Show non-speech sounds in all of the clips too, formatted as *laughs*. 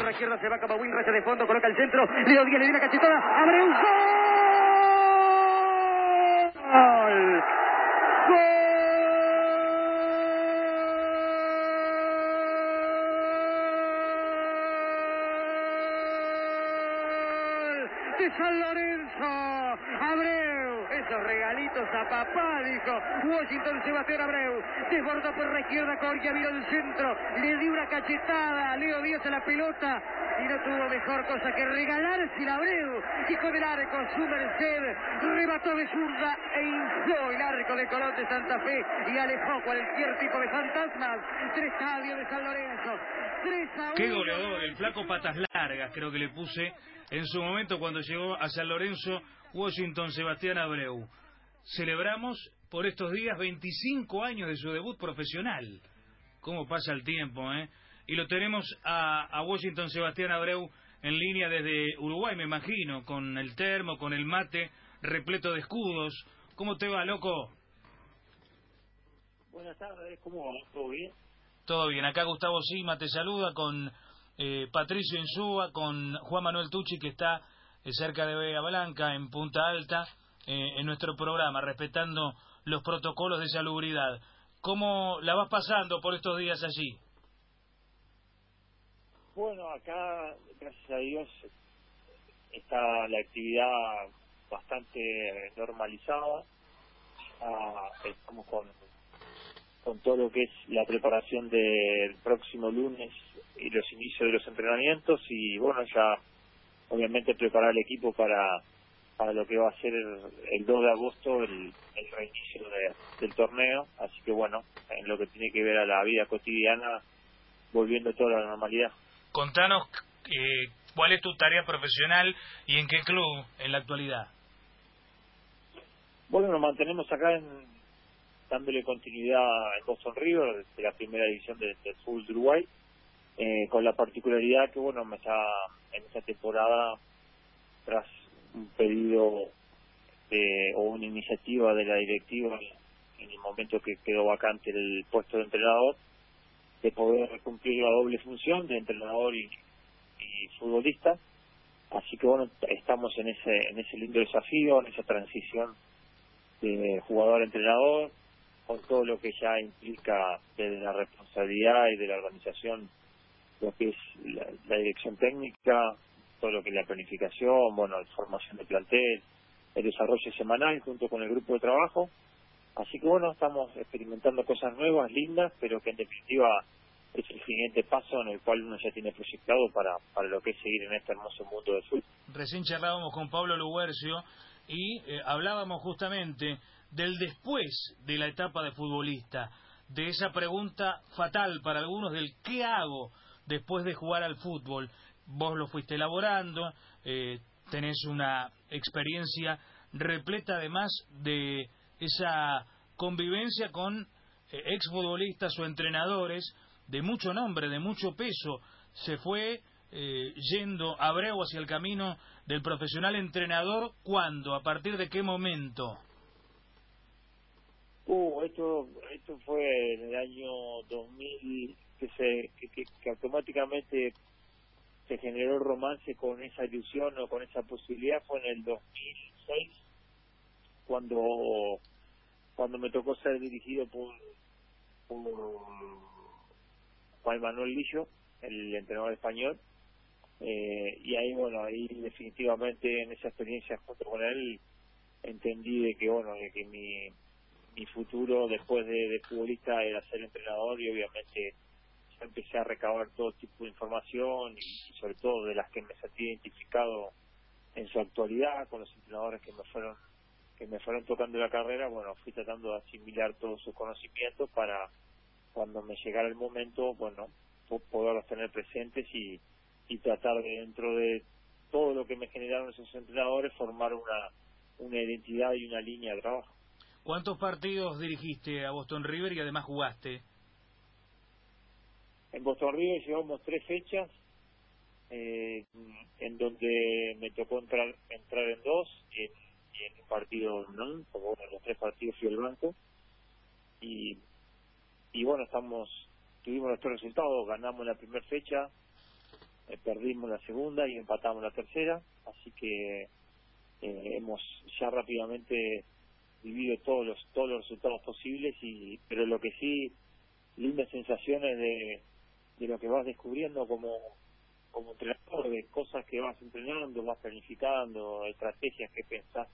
por la izquierda, se va Camagüín, racha de fondo, coloca el centro, Leo Díaz le una cachetada, abre un gol. ¡Gol! de San Lorenzo. Abreu, esos regalitos a papá, dijo Washington Sebastián Abreu. Desbordó por la izquierda, Coria vino el centro, le dio una cachetada, Leo Díaz a la pelota y no tuvo mejor cosa que regalarse a Abreu. Hijo del arco, su merced, remató de zurda e infló el arco de Colón de Santa Fe y alejó cualquier tipo de fantasmas del estadio de San Lorenzo. 3 a 1. Qué goleador, el flaco patas largas, creo que le puse en su momento cuando llegó a San Lorenzo, Washington Sebastián Abreu. Celebramos por estos días 25 años de su debut profesional. ¿Cómo pasa el tiempo, eh? Y lo tenemos a, a Washington Sebastián Abreu en línea desde Uruguay, me imagino, con el termo, con el mate, repleto de escudos. ¿Cómo te va, loco? Buenas tardes, ¿cómo va? ¿Todo bien? Todo bien, acá Gustavo Sima te saluda con eh, Patricio Insúa, con Juan Manuel Tucci, que está eh, cerca de Vega Blanca, en Punta Alta, eh, en nuestro programa, respetando los protocolos de salubridad. ¿Cómo la vas pasando por estos días allí? Bueno, acá, gracias a Dios, está la actividad bastante normalizada. Ah, estamos con, con todo lo que es la preparación del próximo lunes y los inicios de los entrenamientos y bueno, ya obviamente preparar el equipo para para lo que va a ser el, 2 de agosto el, el reinicio del torneo, así que bueno, en lo que tiene que ver a la vida cotidiana, volviendo toda la normalidad. Contanos eh, cuál es tu tarea profesional y en qué club en la actualidad. Bueno, nos mantenemos acá en, dándole continuidad en Boston River, de la primera división del fútbol de Uruguay, eh, con la particularidad que, bueno, me está en esta temporada, tras un pedido de, o una iniciativa de la directiva en el momento que quedó vacante el puesto de entrenador, de poder cumplir la doble función de entrenador y, y futbolista. Así que bueno, estamos en ese en ese lindo desafío, en esa transición de jugador a entrenador, con todo lo que ya implica de la responsabilidad y de la organización, lo que es la, dirección técnica, todo lo que es la planificación, bueno, la formación de plantel, el desarrollo semanal junto con el grupo de trabajo Así que bueno, estamos experimentando cosas nuevas, lindas, pero que en definitiva es el siguiente paso en el cual uno ya tiene proyectado para, para lo que es seguir en este hermoso mundo del fútbol. Recién charlábamos con Pablo Luguercio y eh, hablábamos justamente del después de la etapa de futbolista, de esa pregunta fatal para algunos del qué hago después de jugar al fútbol. Vos lo fuiste elaborando, eh, tenés una experiencia repleta además de esa convivencia con eh, exfutbolistas o entrenadores de mucho nombre, de mucho peso. Se fue eh, yendo Abreu hacia el camino del profesional entrenador. ¿Cuándo? ¿A partir de qué momento? Uh, esto, esto fue en el año 2000 que, se, que, automáticamente se generó romance con esa ilusión o con esa posibilidad. Fue en el 2006 cuando cuando me tocó ser dirigido por, por Juan Manuel Lillo, el entrenador español, eh, y ahí bueno ahí definitivamente en esa experiencia junto con él entendí de que bueno de que mi mi futuro después de, futbolista era ser entrenador y obviamente empecé a recabar todo tipo de información y, sobre todo de las que me sentí identificado en su actualidad con los entrenadores que me fueron que me fueron tocando la carrera, bueno, fui tratando de asimilar todos sus conocimientos para cuando me llegara el momento, bueno, poderlos tener presentes y, y tratar de dentro de todo lo que me generaron esos entrenadores formar una, una identidad y una línea de trabajo. ¿Cuántos partidos dirigiste a Boston River y además jugaste? En Boston River llevamos tres fechas, eh, en donde me tocó entrar entrar en dos y en en un partido no, como en los tres partidos fui al banco. Y y bueno estamos tuvimos nuestros resultados ganamos la primera fecha eh, perdimos la segunda y empatamos la tercera, así que eh, hemos ya rápidamente vivido todos los todos los resultados posibles y pero lo que sí lindas sensaciones de, de lo que vas descubriendo como como entrenador de cosas que vas entrenando vas planificando estrategias que pensás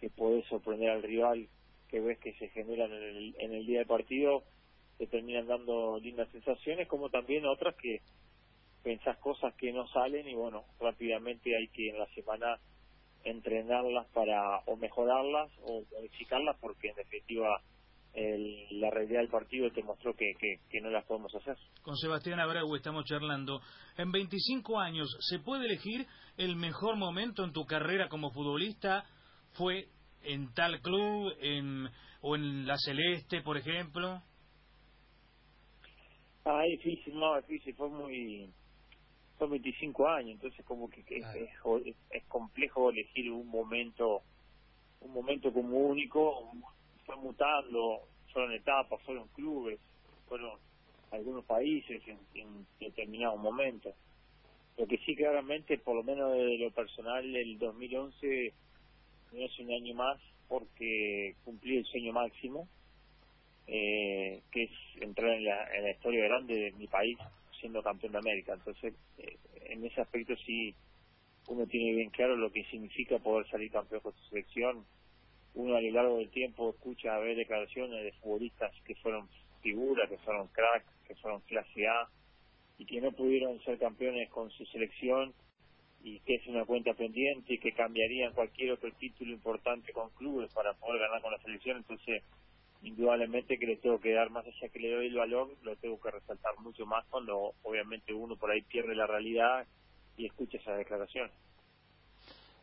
que podés sorprender al rival que ves que se generan en el, en el día del partido te terminan dando lindas sensaciones como también otras que pensás cosas que no salen y bueno rápidamente hay que en la semana entrenarlas para o mejorarlas o modificarlas porque en definitiva el, la realidad del partido te mostró que, que, no las podemos hacer. Con Sebastián Abreu estamos charlando. En 25 años, ¿se puede elegir el mejor momento en tu carrera como futbolista? ¿Fue en tal club en, o en la Celeste, por ejemplo? Ah, difícil, no, difícil, fue muy son 25 años, entonces como que, es, es, complejo elegir un momento un momento como único, fue mutando, fueron etapas, fueron clubes, fueron algunos países en, en determinados momentos. Lo que sí claramente, por lo menos de lo personal, el 2011 no es un año más porque cumplí el sueño máximo, eh, que es entrar en la, en la historia grande de mi país, siendo campeón de América. Entonces, eh, en ese aspecto sí uno tiene bien claro lo que significa poder salir campeón con su selección. Uno a lo largo del tiempo escucha a ver declaraciones de futbolistas que fueron figuras, que fueron cracks, que fueron clase A y que no pudieron ser campeones con su selección y que es una cuenta pendiente y que cambiarían cualquier otro título importante con clubes para poder ganar con la selección. Entonces, indudablemente que le tengo que dar más allá que le doy el valor, lo tengo que resaltar mucho más cuando obviamente uno por ahí pierde la realidad y escucha esa declaración.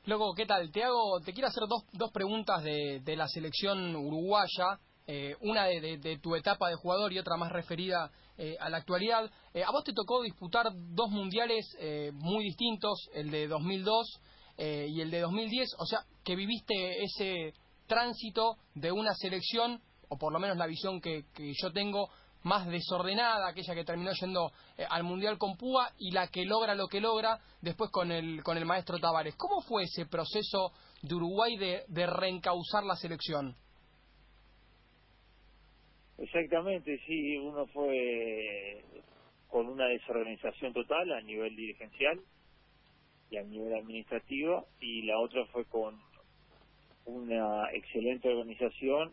Luego, ¿qué tal? Te hago, te quiero hacer dos, dos preguntas de, de la selección uruguaya, eh, una de, de, tu etapa de jugador y otra más referida eh, a la actualidad. Eh, a vos te tocó disputar dos mundiales muy distintos, el de 2002 y el de 2010, o sea, que viviste ese tránsito de una selección o por lo menos la visión que, yo tengo, más desordenada, aquella que terminó yendo eh, al Mundial con Púa y la que logra lo que logra después con el, con el maestro Tavares. ¿Cómo fue ese proceso de Uruguay de, de reencauzar la selección? Exactamente, sí, uno fue con una desorganización total a nivel dirigencial y a nivel administrativo y la otra fue con una excelente organización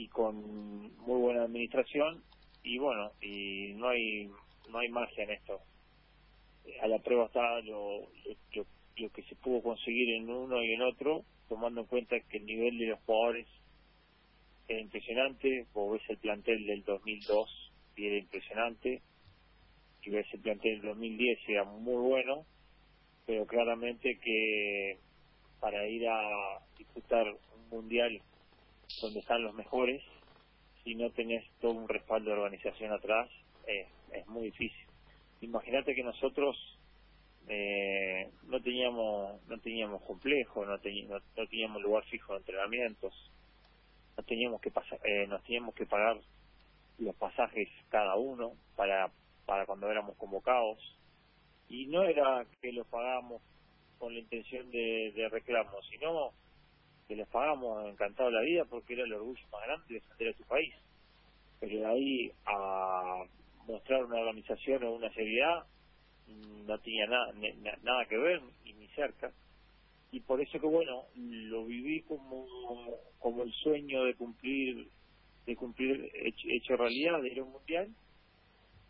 y con muy buena administración y bueno y no hay no hay magia en esto. A la prueba está lo, lo, que se pudo conseguir en uno y en otro tomando en cuenta que el nivel de los jugadores era impresionante vos ves el plantel del 2002 y era impresionante y ves el plantel del 2010 era muy bueno pero claramente que para ir a disputar un mundial donde están los mejores, si no tenés todo un respaldo de organización atrás, eh, es muy difícil. Imagínate que nosotros eh, no teníamos no teníamos complejo, no, teníamos, no, teníamos lugar fijo de entrenamientos, no teníamos que pasar, eh, nos teníamos que pagar los pasajes cada uno para para cuando éramos convocados y no era que los pagábamos con la intención de, de reclamo, sino que les pagamos encantado la vida porque era el orgullo más grande de defender a tu país. Pero de ahí a mostrar una organización o una seriedad mm, no tenía nada, nada que ver y ni cerca. Y por eso que bueno, lo viví como, como el sueño de cumplir de cumplir hecho, realidad de ir a un mundial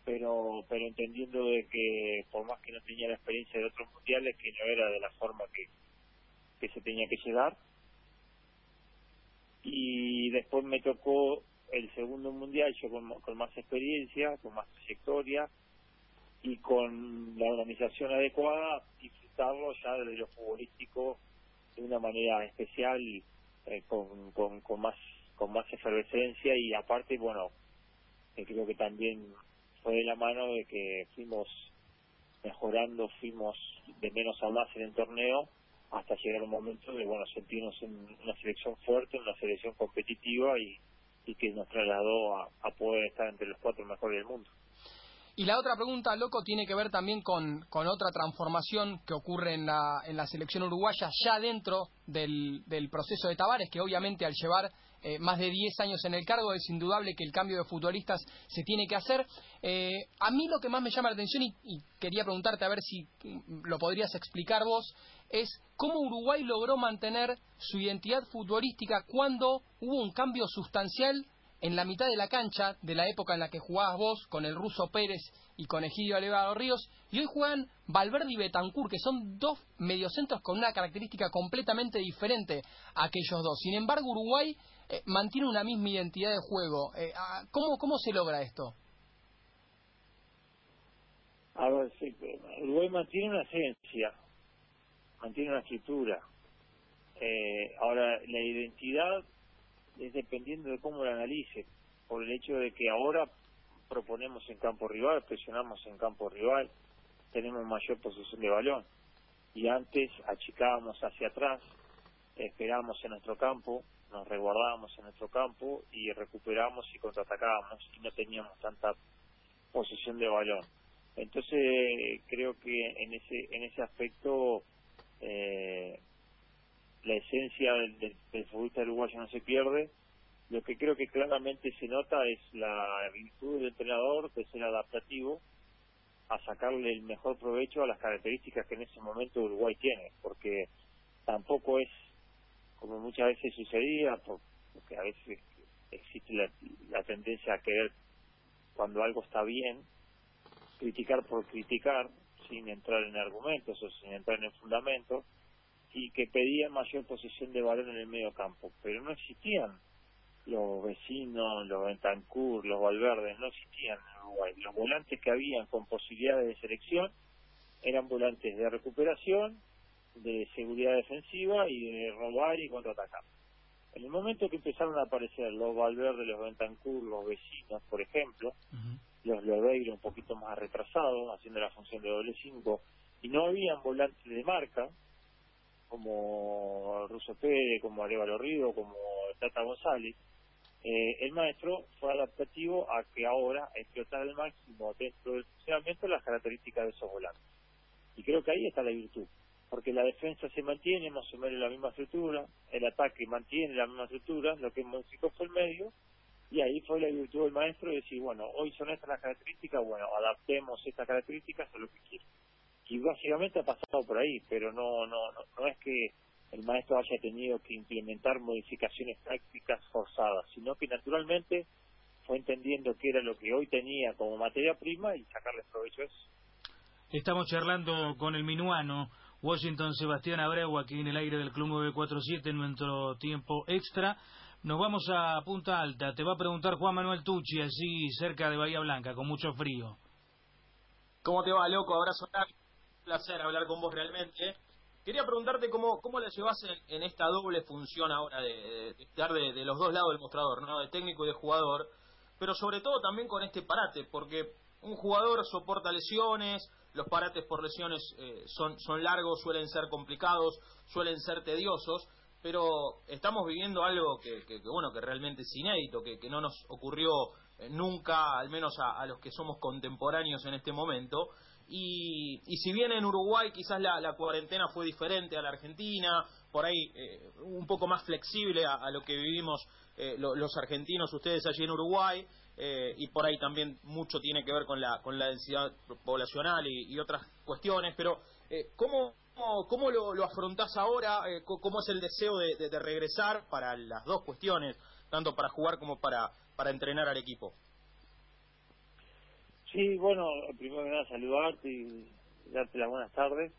pero pero entendiendo de que por más que no tenía la experiencia de otros mundiales que no era de la forma que, que se tenía que llegar y después me tocó el segundo mundial yo con, más experiencia, con más trayectoria y con la organización adecuada disfrutarlo ya de lo futbolístico de una manera especial eh, con, con, con más con más efervescencia y aparte bueno eh, creo que también fue de la mano de que fuimos mejorando fuimos de menos a más en el torneo hasta llegar un momento de bueno sentirnos en una selección fuerte, una selección competitiva y, y que nos trasladó a, a poder estar entre los cuatro mejores del mundo. Y la otra pregunta, loco, tiene que ver también con, con otra transformación que ocurre en la, en la selección uruguaya ya dentro del, del proceso de Tavares, que obviamente al llevar eh, más de 10 años en el cargo es indudable que el cambio de futbolistas se tiene que hacer. Eh, a mí lo que más me llama la atención, y, y quería preguntarte a ver si mm, lo podrías explicar vos, es cómo Uruguay logró mantener su identidad futbolística cuando hubo un cambio sustancial en la mitad de la cancha de la época en la que jugabas vos con el ruso Pérez y con Egidio Alevaro Ríos y hoy juegan Valverde y Betancourt que son dos mediocentros con una característica completamente diferente a aquellos dos. Sin embargo, Uruguay eh, mantiene una misma identidad de juego. Eh, ah, ¿cómo, ¿Cómo se logra esto? Uruguay mantiene una esencia, mantiene una escritura. Eh, ahora, la identidad es dependiendo de cómo lo analice, por el hecho de que ahora proponemos en campo rival, presionamos en campo rival, tenemos mayor posesión de balón y antes achicábamos hacia atrás, esperábamos en nuestro campo, nos resguardábamos en nuestro campo y recuperábamos y contraatacábamos y no teníamos tanta posesión de balón. Entonces creo que en ese en ese aspecto eh, la esencia del, del, del futbolista uruguayo no se pierde. Lo que creo que claramente se nota es la virtud del entrenador de ser adaptativo a sacarle el mejor provecho a las características que en ese momento Uruguay tiene, porque tampoco es como muchas veces sucedía, porque a veces existe la, la tendencia a querer, cuando algo está bien, criticar por criticar, sin entrar en argumentos o sin entrar en fundamentos, y que pedían mayor posesión de balón en el medio campo, pero no existían los vecinos, los Bentancur, los Valverdes, no existían en Uruguay. Los volantes que habían con posibilidades de selección eran volantes de recuperación, de seguridad defensiva y de robar y contraatacar. En el momento que empezaron a aparecer los Valverde, los Bentancur, los vecinos, por ejemplo, uh -huh. los Lodeiro un poquito más retrasados, haciendo la función de doble cinco, y no habían volantes de marca, como Russo Pérez, como Arevalo Río, como Tata González, eh, el maestro fue adaptativo a que ahora explotar al máximo dentro del funcionamiento las características de esos volantes. Y creo que ahí está la virtud, porque la defensa se mantiene más o menos la misma estructura, el ataque mantiene la misma estructura, lo que modificó fue el medio, y ahí fue la virtud del maestro de decir, bueno, hoy son estas las características, bueno, adaptemos estas características a lo que quiero y básicamente ha pasado por ahí, pero no, no, no, no es que el maestro haya tenido que implementar modificaciones tácticas forzadas, sino que naturalmente fue entendiendo qué era lo que hoy tenía como materia prima y sacarle provecho a eso. Estamos charlando con el minuano Washington Sebastián Abreu aquí en el aire del Club 947 en nuestro tiempo extra. Nos vamos a Punta Alta. Te va a preguntar Juan Manuel Tucci, allí cerca de Bahía Blanca, con mucho frío. ¿Cómo te va, loco? Abrazo placer hablar con vos realmente. Quería preguntarte cómo, cómo la llevas en, esta doble función ahora de, de estar de, los dos lados del mostrador, ¿no? de técnico y de jugador, pero sobre todo también con este parate, porque un jugador soporta lesiones, los parates por lesiones eh, son, son largos, suelen ser complicados, suelen ser tediosos, pero estamos viviendo algo que, bueno que realmente es inédito, que, no nos ocurrió eh, nunca, al menos a los que somos contemporáneos en este momento, y, y si bien en Uruguay quizás la, cuarentena fue diferente a la Argentina, por ahí eh, un poco más flexible a, lo que vivimos eh, lo, los argentinos, ustedes allí en Uruguay, eh, y por ahí también mucho tiene que ver con la, con la densidad poblacional y, otras cuestiones, pero eh, ¿cómo, cómo, lo, lo afrontás ahora? Eh, ¿Cómo es el deseo de, de, de regresar para las dos cuestiones, tanto para jugar como para, para entrenar al equipo? Sí, bueno, primero que nada saludarte y darte las buenas tardes.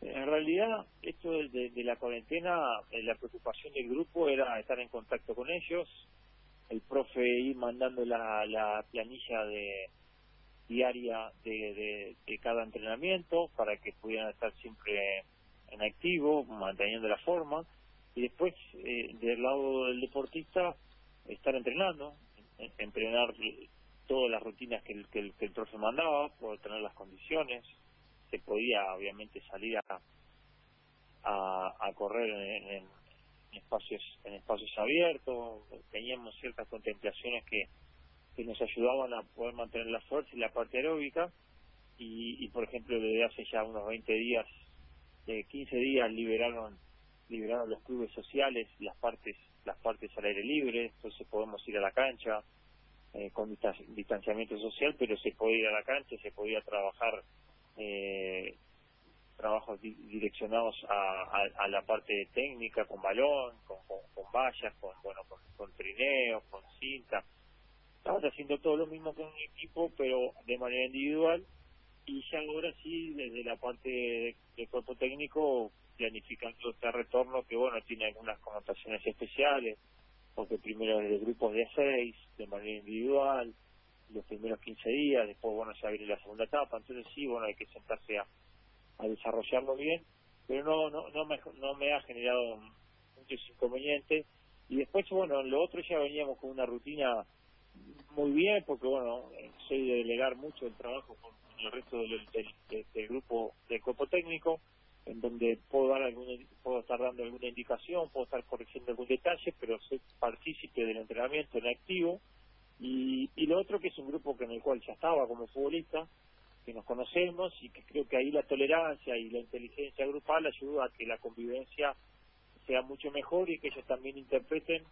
En realidad, esto de, de, la cuarentena, eh, la preocupación del grupo era estar en contacto con ellos, el profe ir mandando la, la planilla de diaria de, de, de cada entrenamiento para que pudieran estar siempre en activo, manteniendo la forma, y después eh, del lado del deportista estar entrenando, entrenar todas las rutinas que el, que el, que mandaba, por tener las condiciones, se podía obviamente salir a, a, correr en, en, espacios en espacios abiertos, teníamos ciertas contemplaciones que, que nos ayudaban a poder mantener la fuerza y la parte aeróbica. Y, y por ejemplo desde hace ya unos 20 días, de 15 días liberaron liberaron los clubes sociales las partes las partes al aire libre, entonces podemos ir a la cancha eh, con distanciamiento social, pero se podía ir a la cancha, se podía trabajar eh, trabajos direccionados a, la parte técnica con balón, con, con, vallas, con bueno con, con trineos, con cinta. Estamos haciendo todo lo mismo con un equipo, pero de manera individual y ya ahora sí desde la parte del cuerpo técnico planificando este retorno que bueno tiene algunas connotaciones especiales porque primero de grupos de seis de manera individual los primeros 15 días después bueno se abre la segunda etapa entonces sí bueno hay que sentarse a, desarrollarlo bien pero no no no me no me ha generado muchos inconvenientes. Y después bueno lo otro ya veníamos con una rutina muy bien porque bueno soy de delegar mucho el trabajo con el resto del, del, grupo del cuerpo técnico, en donde puedo dar alguna, puedo estar dando alguna indicación, puedo estar corrigiendo algún detalle, pero soy partícipe del entrenamiento en activo. Y, y lo otro que es un grupo que en el cual ya estaba como futbolista, que nos conocemos y que creo que ahí la tolerancia y la inteligencia grupal ayuda a que la convivencia sea mucho mejor y que ellos también interpreten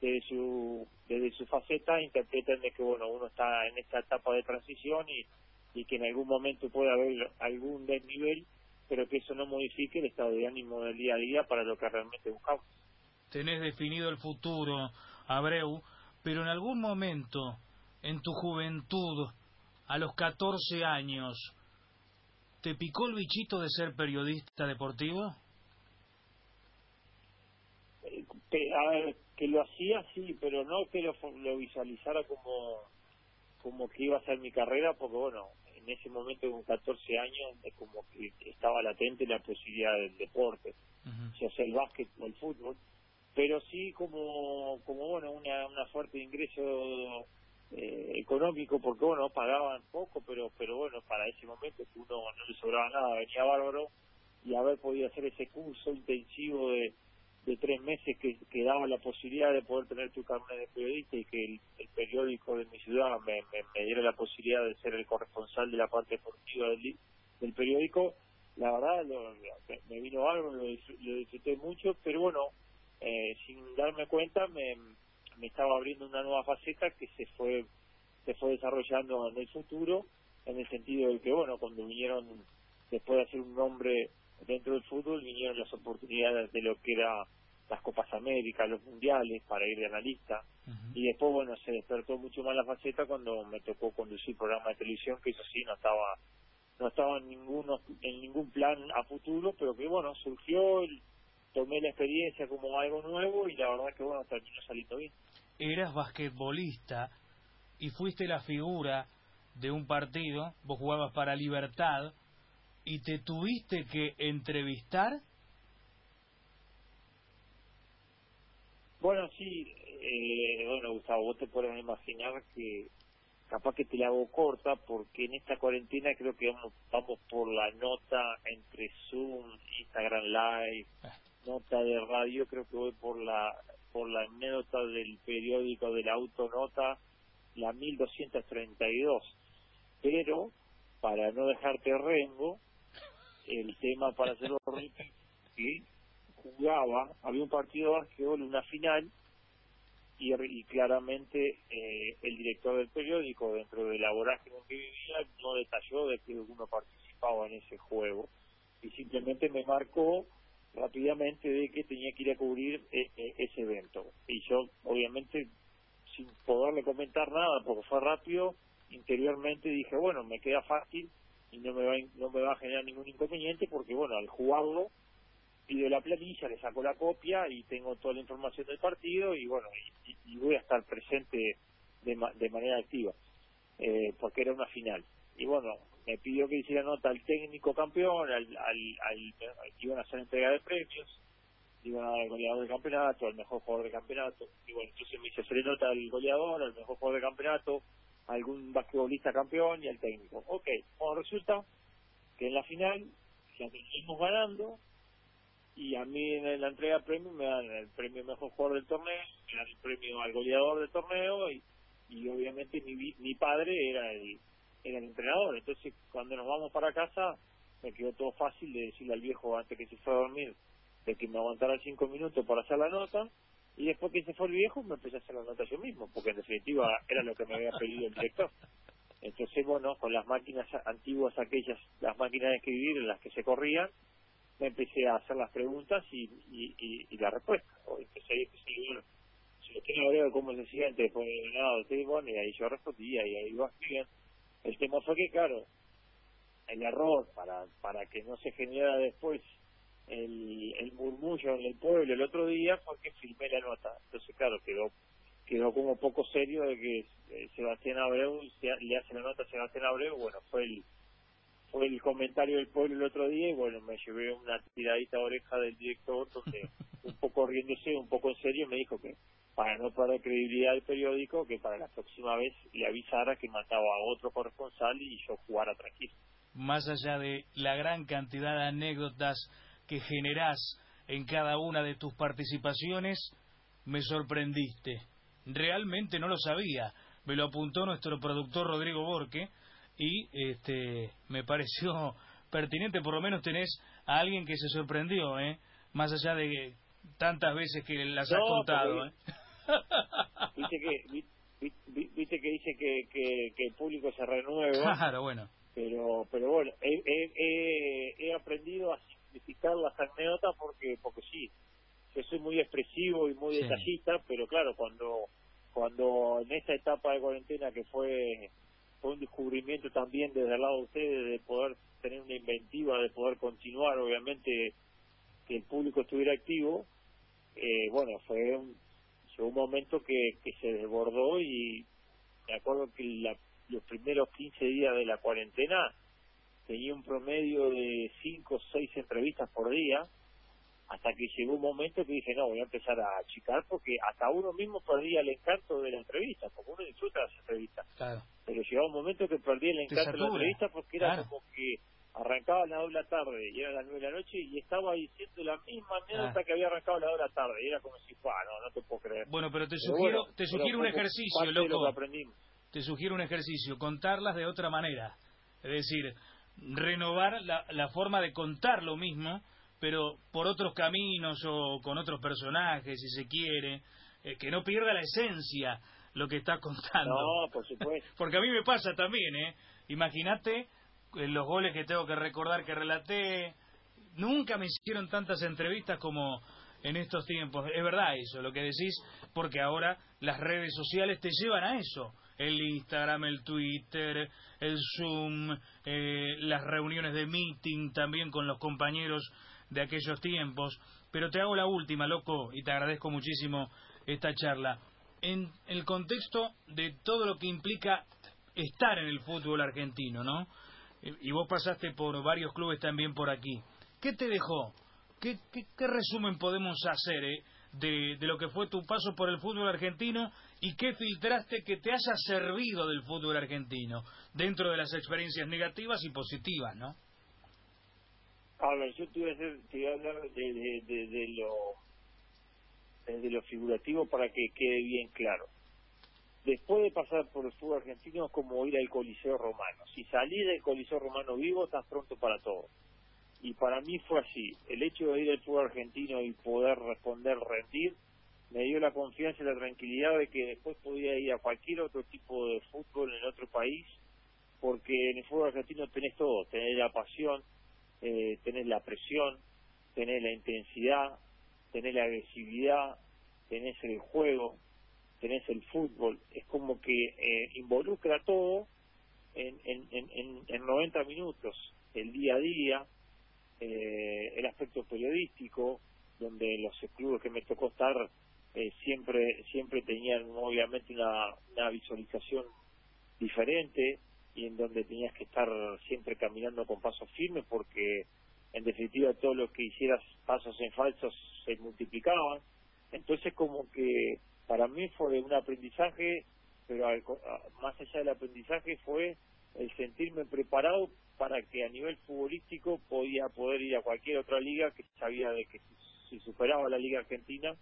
desde su desde su faceta interpreten de que bueno uno está en esta etapa de transición y y que en algún momento pueda haber algún desnivel, pero que eso no modifique el estado de ánimo del día a día para lo que realmente buscamos. Tenés definido el futuro, Abreu, pero en algún momento, en tu juventud, a los 14 años, ¿te picó el bichito de ser periodista deportivo? Eh, a ver, que lo hacía sí, pero no que lo, lo visualizara como como que iba a ser mi carrera, porque bueno, en ese momento con 14 años es como que estaba latente la posibilidad del deporte, ya sea el básquet o el fútbol, pero sí como como bueno una una fuerte ingreso eh, económico porque bueno pagaban poco pero pero bueno para ese momento uno no le sobraba nada venía bárbaro y haber podido hacer ese curso intensivo de de tres meses que, daba la posibilidad de poder tener tu carnet de periodista y que el, periódico de mi ciudad me, me, diera la posibilidad de ser el corresponsal de la parte deportiva del, periódico, la verdad lo, me vino algo, lo, disfruté mucho, pero bueno, eh, sin darme cuenta me, me estaba abriendo una nueva faceta que se fue se fue desarrollando en el futuro, en el sentido de que, bueno, cuando vinieron, después de hacer un nombre dentro del fútbol, vinieron las oportunidades de lo que era las Copas Américas, los Mundiales, para ir de analista. Y después, bueno, se despertó mucho más la faceta cuando me tocó conducir programa de televisión, que eso sí, no estaba no estaba en, ninguno, en ningún plan a futuro, pero que, bueno, surgió, tomé la experiencia como algo nuevo y la verdad que, bueno, terminó saliendo bien. Eras basquetbolista y fuiste la figura de un partido, vos jugabas para Libertad, y te tuviste que entrevistar Bueno, sí, eh, bueno, Gustavo, vos te puedes imaginar que capaz que te la hago corta porque en esta cuarentena creo que vamos, vamos por la nota entre Zoom, Instagram Live, nota de radio, creo que voy por la por la anécdota del periódico de la autonota, la 1232. Pero, para no dejarte rengo, el tema para hacerlo ¿sí? *laughs* jugaba, había un partido de básquetbol, una final, y, y claramente eh, el director del periódico, dentro de la vorágine que vivía, no detalló de que uno participaba en ese juego. Y simplemente me marcó rápidamente de que tenía que ir a cubrir e, e, ese evento. Y yo, obviamente, sin poderle comentar nada, porque fue rápido, interiormente dije, bueno, me queda fácil y no me va, no me va a generar ningún inconveniente porque, bueno, al jugarlo pido la planilla, le saco la copia y tengo toda la información del partido y bueno, y, voy a estar presente de, de manera activa, eh, porque era una final. Y bueno, me pidió que hiciera nota al técnico campeón, al, al, al, iban a hacer entrega de premios, iban a dar al goleador del campeonato, al mejor jugador del campeonato, y bueno, entonces me hice hacer nota al goleador, al mejor jugador del campeonato, algún basquetbolista campeón y al técnico. Ok, bueno, resulta que en la final la seguimos ganando, y a mí en la entrega premio me dan el premio mejor jugador del torneo, me dan el premio al goleador del torneo y, y obviamente mi, mi padre era el, era el entrenador. Entonces, cuando nos vamos para casa, me quedó todo fácil de decirle al viejo antes que se fue a dormir de que me aguantara cinco minutos para hacer la nota y después que se fue el viejo me empecé a hacer la nota yo mismo porque en definitiva era lo que me había pedido el director. Entonces bueno con las máquinas antiguas aquellas las máquinas de escribir en las que se corrían me empecé a hacer las preguntas y, y, y, la respuesta. O empecé, empecé ver si lo tiene Abreu cómo se siente después de nada bueno, y ahí yo respondía y ahí iba bien. El tema fue que claro el error para para que no se generara después el, el murmullo en el pueblo el otro día fue que filmé la nota. Entonces, claro, quedó quedó como poco serio de que eh, Sebastián Abreu le hace la nota a Sebastián Abreu. Bueno, fue el fue el comentario del pueblo el otro día y bueno, me llevé una tiradita de oreja del director porque *laughs* un poco riéndose, un poco en serio, me dijo que para no perder credibilidad del periódico, que para la próxima vez le avisara que mataba a otro corresponsal y yo jugara tranquilo. Más allá de la gran cantidad de anécdotas que generás en cada una de tus participaciones, me sorprendiste. Realmente no lo sabía. Me lo apuntó nuestro productor Rodrigo Borque y este me pareció *laughs* pertinente, por lo menos tenés a alguien que se sorprendió, ¿eh? Más allá de tantas veces que las has contado, ¿eh? *laughs* Viste que viste que dice que, que, el público se renueva. Claro, bueno. Pero pero bueno, he, he, he aprendido a las anécdotas porque porque sí, que soy muy expresivo y muy detallista, pero claro, cuando cuando en esta etapa de cuarentena que fue fue un descubrimiento también desde el lado de ustedes de poder tener una inventiva, de poder continuar, obviamente que el público estuviera activo, eh, bueno, fue un, un momento que, que se desbordó y me acuerdo que la, los primeros 15 días de la cuarentena tenía un promedio de cinco o seis entrevistas por día, hasta que llegó un momento que dije, no, voy a empezar a achicar porque hasta uno mismo perdía el encanto de la entrevista, como uno disfruta las entrevistas. Pero llegaba un momento que perdía el encanto de la entrevista porque era como que arrancaba a las dos de la tarde y era a las nueve de la noche y estaba diciendo la misma anécdota que había arrancado a las dos de la tarde y era como si, ah, no, no te puedo creer. Bueno, pero te sugiero, te sugiero un ejercicio, loco. Te sugiero un ejercicio, contarlas de otra manera. Es decir, renovar la, la forma de contar lo mismo, pero por otros caminos o con otros personajes, si se quiere, eh, que no pierda la esencia lo que está contando. No, por supuesto. *laughs* Porque a mí me pasa también, ¿eh? Imagínate eh, los goles que tengo que recordar que relaté. Nunca me hicieron tantas entrevistas como en estos tiempos. Es verdad eso, lo que decís, porque ahora las redes sociales te llevan a eso el Instagram, el Twitter, el Zoom, eh, las reuniones de meeting también con los compañeros de aquellos tiempos. Pero te hago la última, loco, y te agradezco muchísimo esta charla. En el contexto de todo lo que implica estar en el fútbol argentino, ¿no? Y vos pasaste por varios clubes también por aquí. ¿Qué te dejó? ¿Qué, qué, resumen podemos hacer eh, de, de, lo que fue tu paso por el fútbol argentino y qué filtraste que te haya servido del fútbol argentino, dentro de las experiencias negativas y positivas, ¿no? A yo te voy a, hablar de, de, lo, de lo figurativo para que quede bien claro. Después de pasar por el fútbol argentino es como ir al Coliseo Romano. Si salís del Coliseo Romano vivo, estás pronto para todo. Y para mí fue así. El hecho de ir al fútbol argentino y poder responder, rendir, me dio la confianza y la tranquilidad de que después podía ir a cualquier otro tipo de fútbol en otro país, porque en el fútbol argentino tenés todo, tenés la pasión, eh, tenés la presión, tenés la intensidad, tenés la agresividad, tenés el juego, tenés el fútbol, es como que eh, involucra todo en, en, en, en 90 minutos, el día a día, eh, el aspecto periodístico, donde los clubes que me tocó estar eh, siempre siempre tenían obviamente una, una visualización diferente y en donde tenías que estar siempre caminando con pasos firmes porque en definitiva todo lo que hicieras pasos en falsos se multiplicaban entonces como que para mí fue un aprendizaje pero más allá del aprendizaje fue el sentirme preparado para que a nivel futbolístico podía poder ir a cualquier otra liga que sabía de que si superaba la liga argentina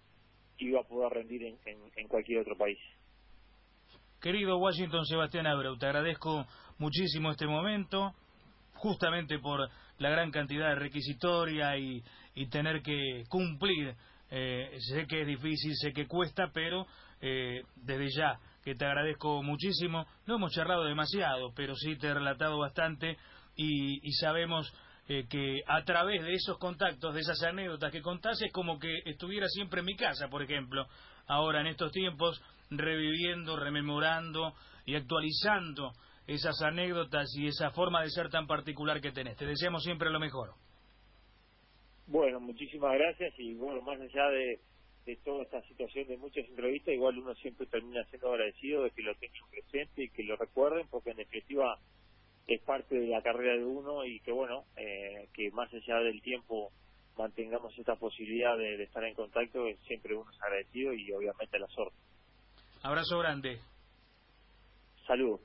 iba a poder rendir en, en, cualquier otro país. Querido Washington Sebastián Abreu, te agradezco muchísimo este momento, justamente por la gran cantidad de requisitoria y, tener que cumplir. Eh, sé que es difícil, sé que cuesta, pero eh, desde ya que te agradezco muchísimo. No hemos charlado demasiado, pero sí te he relatado bastante y, sabemos eh, que a través de esos contactos, de esas anécdotas que contás, es como que estuviera siempre en mi casa, por ejemplo, ahora en estos tiempos, reviviendo, rememorando y actualizando esas anécdotas y esa forma de ser tan particular que tenés. Te deseamos siempre lo mejor. Bueno, muchísimas gracias y bueno, más allá de, toda esta situación de muchas entrevistas, igual uno siempre termina siendo agradecido de que lo tengan presente y que lo recuerden, porque en definitiva es parte de la carrera de uno y que bueno, eh, que más allá del tiempo mantengamos esta posibilidad de, de estar en contacto, siempre uno es agradecido y obviamente la suerte. Abrazo grande. Saludos.